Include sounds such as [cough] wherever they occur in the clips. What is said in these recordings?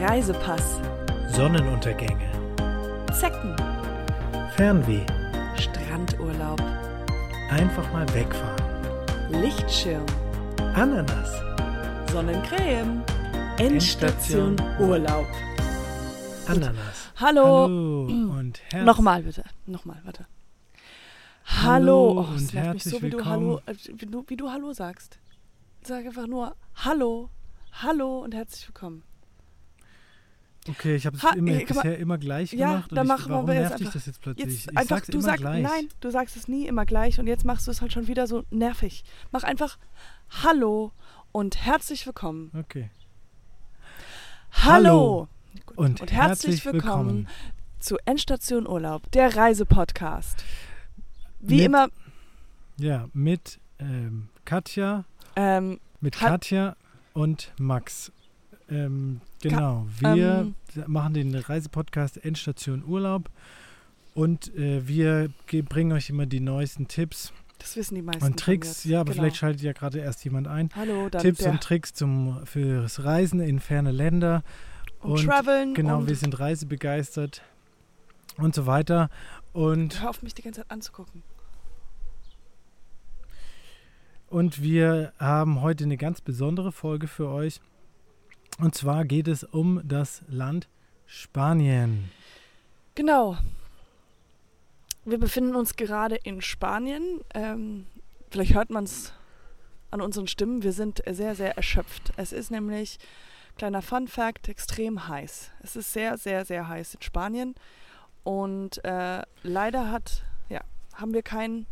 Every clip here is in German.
Reisepass, Sonnenuntergänge, Zecken, Fernweh, Strandurlaub, einfach mal wegfahren, Lichtschirm, Ananas, Sonnencreme, Endstation Urlaub. Ananas. Hallo. Hallo und [clears throat] herzlich Nochmal bitte. Nochmal, warte. Hallo. Hallo Oh, es und herzlich so, wie du, willkommen. Hallo, äh, wie, du, wie du Hallo sagst. Sag einfach nur Hallo. Hallo und herzlich willkommen. Okay, ich habe es bisher immer gleich Ja, gemacht. und dann ich, machen wir warum jetzt nervt einfach- das jetzt plötzlich? Jetzt ich einfach, sag's du immer sagst, gleich. nein, du sagst es nie immer gleich und jetzt machst du es halt schon wieder so nervig. Mach einfach Hallo und herzlich willkommen. Okay. Hallo. Gut. Und, herzlich willkommen. zu Endstation Urlaub, der Reisepodcast. Wie Mit- immer, Ja, mit ähm, Katja, ähm, mit Katja und Max. Ähm, genau, wir ähm, machen den Reisepodcast Endstation Urlaub und äh, wir ge- bringen euch immer die neuesten Tipps das wissen die meisten. und Tricks. Ja, aber Genau. vielleicht schaltet ja gerade erst jemand ein. Hallo, dann Tipps und Tricks zum, fürs Reisen in ferne Länder. und, und Traveln Genau, und wir sind reisebegeistert und so weiter. Und, hör auf mich die ganze Zeit anzugucken. und wir haben heute eine ganz besondere Folge für euch. Und zwar geht es um das Land Spanien. Genau. Wir befinden uns gerade in Spanien. Ähm, vielleicht hört man es an unseren Stimmen. Wir sind sehr, sehr erschöpft. Es ist nämlich, kleiner Fun Fact, extrem heiß. Es ist sehr, sehr, sehr heiß in Spanien. Und äh, leider hat, ja, haben wir keinen.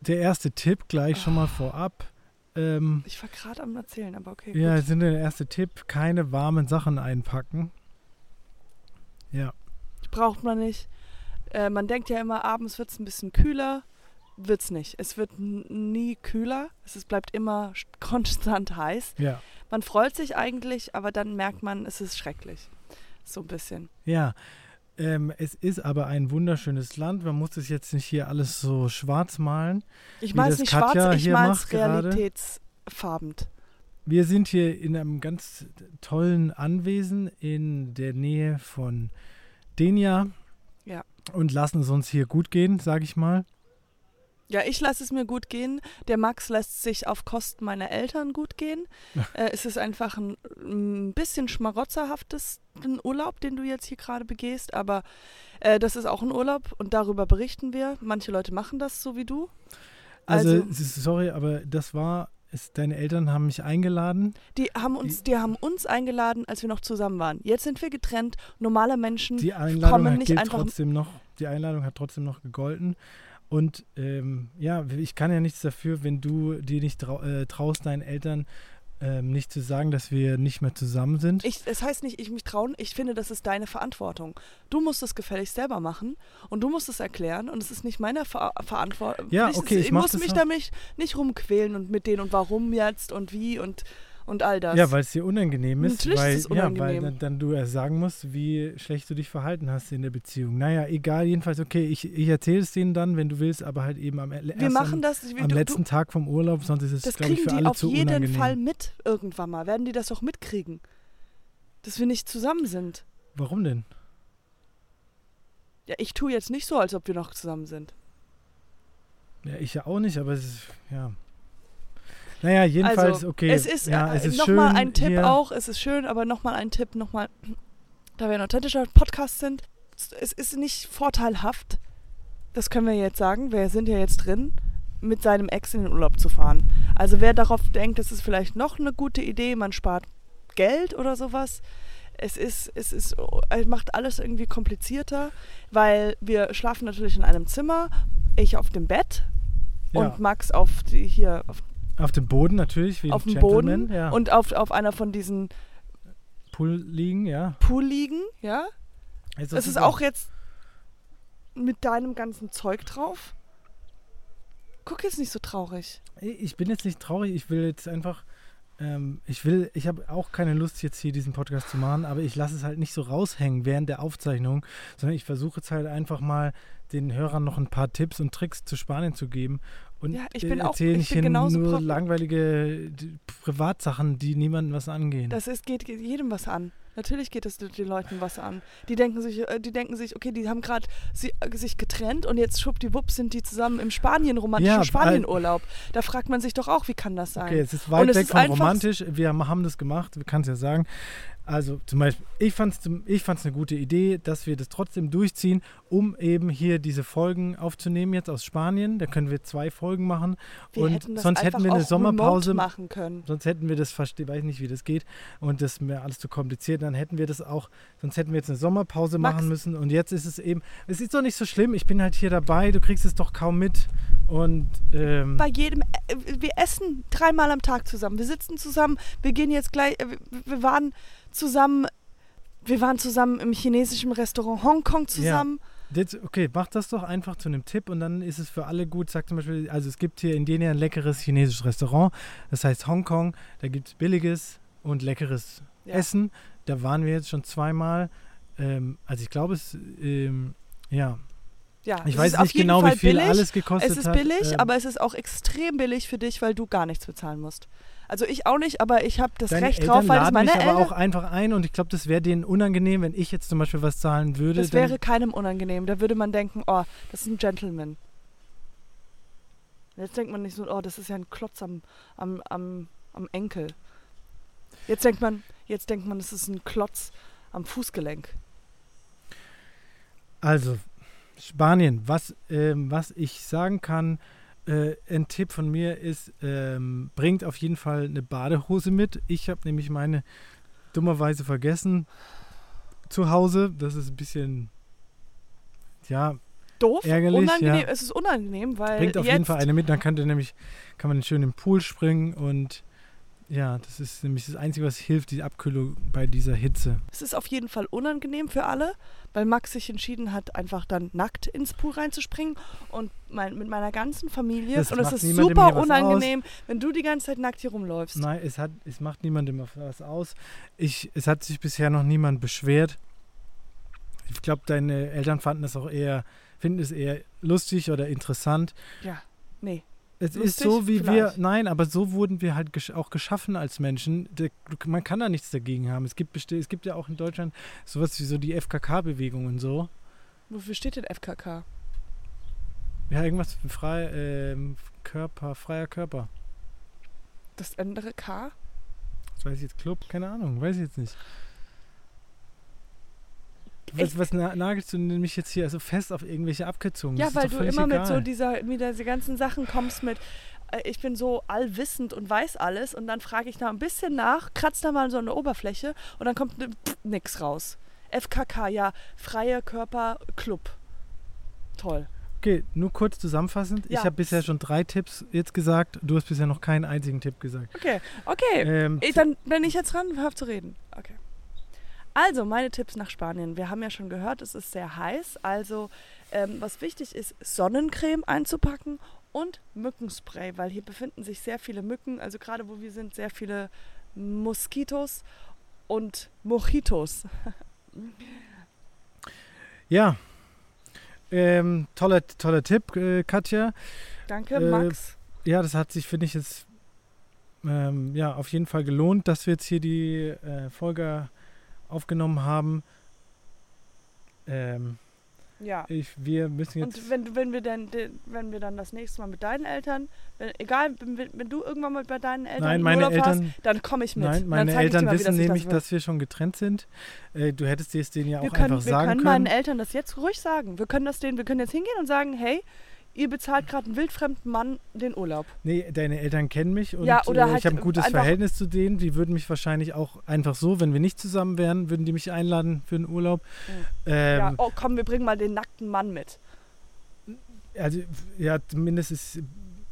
Der erste Tipp gleich schon mal vorab. Ähm, Ich war gerade am Erzählen, aber okay. ja, gut. sind der erste Tipp, keine warmen Sachen einpacken. Ja, Braucht man nicht. Äh, man denkt ja immer, abends wird es ein bisschen kühler. Wird's nicht. Es wird nie kühler. Es ist, bleibt immer st- [laughs] konstant heiß. ja, Man freut sich eigentlich, aber dann merkt man, es ist schrecklich. So ein bisschen. ja. Ähm, es ist aber ein wunderschönes Land. Man muss es jetzt nicht hier alles so schwarz malen. Ich mal es nicht Katja schwarz, ich macht es realitätsfarbend. Wir sind hier in einem ganz tollen Anwesen in der Nähe von Denia. Ja. Und lassen es uns hier gut gehen, sage ich mal. Ja, ich lasse es mir gut gehen. Der Max lässt sich auf Kosten meiner Eltern gut gehen. [laughs] äh, es ist einfach ein, ein bisschen schmarotzerhaftes ein Urlaub, den du jetzt hier gerade begehst, aber äh, das ist auch ein Urlaub und darüber berichten wir. Manche Leute machen das so wie du. Also, Also- ist- sorry, aber das war, es, deine Eltern haben mich eingeladen. Die haben uns, die haben uns eingeladen, als wir noch zusammen waren. Jetzt sind wir getrennt. Normale Menschen Die Einladung kommen nicht gilt einfach- trotzdem noch, die Einladung hat trotzdem noch gegolten. Und ähm, ja, ich kann ja nichts dafür, wenn du dir nicht trau äh, traust, deinen Eltern ähm, nicht zu sagen, dass wir nicht mehr zusammen sind. Ich, es heißt nicht, ich mich trauen, ich finde, das ist deine Verantwortung. Du musst es gefälligst selber machen und du musst es erklären und es ist nicht meine Ver Verantwortung. Ja, ich, okay, ich ich muss mich damit nicht rumquälen und mit denen und warum jetzt und wie und, und all das. Ja, weil es dir unangenehm ist, Natürlich ist weil, es Ja, weil unangenehm. dann, dann du erst sagen musst, wie schlecht du dich verhalten hast in der Beziehung. Naja, egal, jedenfalls, okay, ich, ich erzähle es denen dann, wenn du willst, aber halt eben am, erst wir machen am, das. am du, letzten du, Tag vom Urlaub, sonst ist es, das glaube ich, kriegen für die alle auf zu jeden unangenehm. Fall mit irgendwann mal. Werden die das auch mitkriegen? Dass wir nicht zusammen sind. Warum denn? Ja, ich tue jetzt nicht so, als ob wir noch zusammen sind. Ja, ich ja auch nicht, aber es ist, ja. Naja, jedenfalls, also, okay. Es ist, ja, äh, es ist nochmal schön ein Tipp hier. auch, es ist schön, aber nochmal ein Tipp, nochmal, da wir ein authentischer Podcast sind, es ist nicht vorteilhaft, das können wir jetzt sagen, wir sind ja jetzt drin, mit seinem Ex in den Urlaub zu fahren. Also wer darauf denkt, das ist vielleicht noch eine gute Idee, man spart Geld oder sowas, es ist, es ist, es macht alles irgendwie komplizierter, weil wir schlafen natürlich in einem Zimmer, ich auf dem Bett Ja, und Max auf die, hier auf auf dem Boden natürlich, wie auf dem Boden ja. und auf, auf einer von diesen Pool liegen, ja. Pool liegen, ja. Also Es ist auch jetzt mit deinem ganzen Zeug drauf. Guck jetzt nicht so traurig. Ich bin jetzt nicht traurig, ich will jetzt einfach, ähm, ich will, ich habe auch keine Lust jetzt hier diesen Podcast zu machen, aber ich lasse es halt nicht so raushängen während der Aufzeichnung, sondern ich versuche jetzt halt einfach mal den Hörern noch ein paar Tipps und Tricks zu Spanien zu geben und Ja, ich äh, bin auch- erzähle ich bin hier genauso nur langweilige Privatsachen, die niemandem was angehen. Das ist, geht, geht jedem was an. Natürlich geht es den Leuten was an. Die denken sich, äh, die denken sich, okay, die haben gerade si sich getrennt und jetzt schwuppdiwupp sind die zusammen im Spanien, romantischen Ja, Spanienurlaub. Da fragt man sich doch auch, wie kann das sein? Okay, es ist weit es weg ist von romantisch. Wir haben das gemacht, wir kann es ja sagen. Also zum Beispiel, ich fand es ich fand's eine gute Idee, dass wir das trotzdem durchziehen, um eben hier diese Folgen aufzunehmen jetzt aus Spanien. Da können wir zwei Folgen machen. Wir und hätten sonst hätten wir eine Sommerpause. machen können. Sonst hätten wir das, verste- weiß nicht, wie das geht. Und das wäre alles zu kompliziert. Dann hätten wir das auch, sonst hätten wir jetzt eine Sommerpause Max. machen müssen. Und jetzt ist es eben, es ist doch nicht so schlimm. Ich bin halt hier dabei, du kriegst es doch kaum mit. Und ähm, Bei jedem, äh, wir essen dreimal am Tag zusammen. Wir sitzen zusammen. Wir gehen jetzt gleich, äh, wir- waren zusammen, wir waren zusammen im chinesischen Restaurant Hongkong zusammen. Jetzt, okay, mach das doch einfach zu einem Tipp und dann ist es für alle gut. Sag zum Beispiel, also es gibt hier in Denia ein leckeres chinesisches Restaurant, das heißt Hongkong. Da gibt es billiges und leckeres Ja. Essen. Da waren wir jetzt schon zweimal. Ähm, also ich glaube, es, ähm, ja, Ja, ich weiß nicht genau, Fall wie viel billig. alles gekostet Es ist hat. billig, Ähm, aber es ist auch extrem billig für dich, weil du gar nichts bezahlen musst. Also ich auch nicht, aber ich habe das Deine Recht Eltern drauf, weil laden meine mich aber Eltern. auch einfach ein und ich glaube, das wäre denen unangenehm, wenn ich jetzt zum Beispiel was zahlen würde. Das wäre keinem unangenehm. Da würde man denken, oh, das ist ein Gentleman. Jetzt denkt man nicht so, oh, das ist ja ein Klotz am, am, am, am Enkel. Jetzt denkt man, jetzt denkt man, das ist ein Klotz am Fußgelenk. Also, Spanien, was, ähm, was ich sagen kann, äh, ein Tipp von mir ist, ähm, bringt auf jeden Fall eine Badehose mit. Ich habe nämlich meine dummerweise vergessen zu Hause. Das ist ein bisschen, ja, Doof, Ärgerlich, unangenehm. ja. Es ist unangenehm, weil bringt auf jeden Fall eine mit. Dann kann, der nämlich, kann man schön im Pool springen und ja, das ist nämlich das Einzige, was hilft, die Abkühlung bei dieser Hitze. Es ist auf jeden Fall unangenehm für alle, weil Max sich entschieden hat, einfach dann nackt ins Pool reinzuspringen und mein, mit meiner ganzen Familie. Das und es ist super unangenehm, wenn du die ganze Zeit nackt hier rumläufst. Nein, es, hat, es macht niemandem was aus. Ich, es hat sich bisher noch niemand beschwert. Ich glaube, deine Eltern fanden es auch eher, finden es eher lustig oder interessant. Ja, nee. Es ist Lustig? so, wie wir, Vielleicht. nein, aber so wurden wir halt gesch auch geschaffen als Menschen. Der, man kann da nichts dagegen haben. Es gibt, es gibt ja auch in Deutschland sowas wie so die FKK-Bewegung und so. Wofür steht denn FKK? Ja, irgendwas frei, ähm, Körper, freier Körper. Das andere K? Das weiß ich jetzt, Club, keine Ahnung, weiß ich jetzt nicht. Was, was na, nagelst du mich jetzt hier also fest auf irgendwelche Abkürzungen? Ja, Das weil du immer mit egal. so dieser, mit diese ganzen Sachen kommst mit, äh, ich bin so allwissend und weiß alles und dann frage ich da ein bisschen nach, kratz da mal so der Oberfläche und dann kommt ne- nix raus. FKK, ja, Freie Körper Club. Toll. Okay, nur kurz zusammenfassend. Ja. Ich habe bisher schon drei Tipps jetzt gesagt. Du hast bisher noch keinen einzigen Tipp gesagt. Okay, okay. Ähm, Ich, dann bin ich jetzt dran, auf zu reden. Okay. Also, meine Tipps nach Spanien. Wir haben ja schon gehört, es ist sehr heiß. Also, ähm, was wichtig ist, Sonnencreme einzupacken und Mückenspray, weil hier befinden sich sehr viele Mücken. Also, gerade wo wir sind, sehr viele Moskitos und Mojitos. [laughs] ja. Ähm, toller, toller Tipp, äh, Katja. Danke, Äh, Max. Ja, das hat sich, finde ich, jetzt ähm, ja, auf jeden Fall gelohnt, dass wir jetzt hier die äh, Folge aufgenommen haben. Ähm, Ja. ich, wir müssen jetzt. Und wenn, wenn, wir dann, wenn wir dann das nächste Mal mit deinen Eltern, wenn, egal, wenn, wenn du irgendwann mal bei deinen Eltern Nein, in meine Urlaub Eltern, hast, dann komme ich mit. nein, meine Eltern mal, wissen nämlich, das dass wir schon getrennt sind. Äh, du hättest es denen ja auch wir können, einfach wir sagen können können. meinen Eltern das jetzt ruhig sagen. Wir können das denen, wir können jetzt hingehen und sagen, hey, ihr bezahlt gerade einen wildfremden Mann den Urlaub. Nee, deine Eltern kennen mich und Ja, oder äh, halt ich habe ein gutes Verhältnis zu denen. Die würden mich wahrscheinlich auch einfach so, wenn wir nicht zusammen wären, würden die mich einladen für einen Urlaub. Ähm, ja, oh komm, wir bringen mal den nackten Mann mit. Also ja, zumindest ist,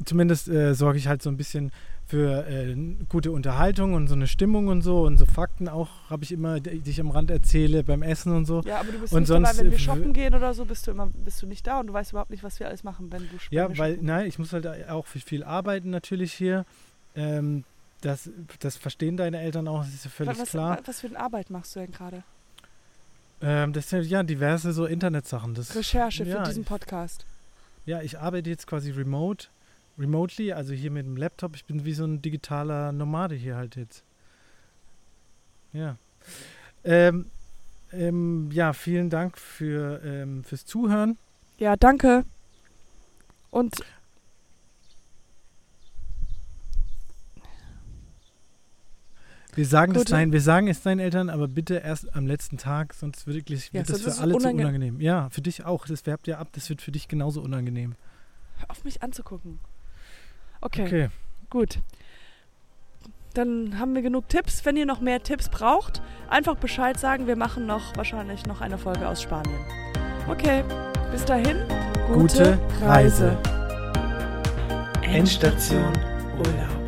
zumindest äh, sorge ich halt so ein bisschen für äh, gute Unterhaltung und so eine Stimmung und so und so Fakten auch habe ich immer, die ich am Rand erzähle beim Essen und so. Ja, aber du bist Und nicht sonst, dabei, wenn äh, wir w- shoppen gehen oder so, bist du immer, bist du nicht da und du weißt überhaupt nicht, was wir alles machen, wenn du wenn Ja, wir weil, shoppen. nein, ich muss halt auch viel arbeiten natürlich hier. Ähm, das, das verstehen deine Eltern auch, das ist ja völlig was, klar. was für eine Arbeit machst du denn gerade? Ähm, das sind ja diverse so Internetsachen. Das, Recherche ja, für diesen ich- Podcast. Ja, ich arbeite jetzt quasi remote, remotely, also hier mit dem Laptop. Ich bin wie so ein digitaler Nomade hier halt jetzt. Ja. Ähm, ähm, ja, vielen Dank für, ähm, fürs Zuhören. Ja, danke. Und Wir sagen, das Gute- dein, wir sagen es deinen Eltern, aber bitte erst am letzten Tag, sonst wirklich Ja, wird das sonst für alle zu unange- unangenehm. Ja, für dich auch. Das werbt ja ab, das wird für dich genauso unangenehm. hör auf mich anzugucken. Okay, Okay. gut. Dann haben wir genug Tipps. Wenn ihr noch mehr Tipps braucht, einfach Bescheid sagen. Wir machen noch wahrscheinlich noch eine Folge aus Spanien. Okay, bis dahin. Gute Reise. Endstation Urlaub.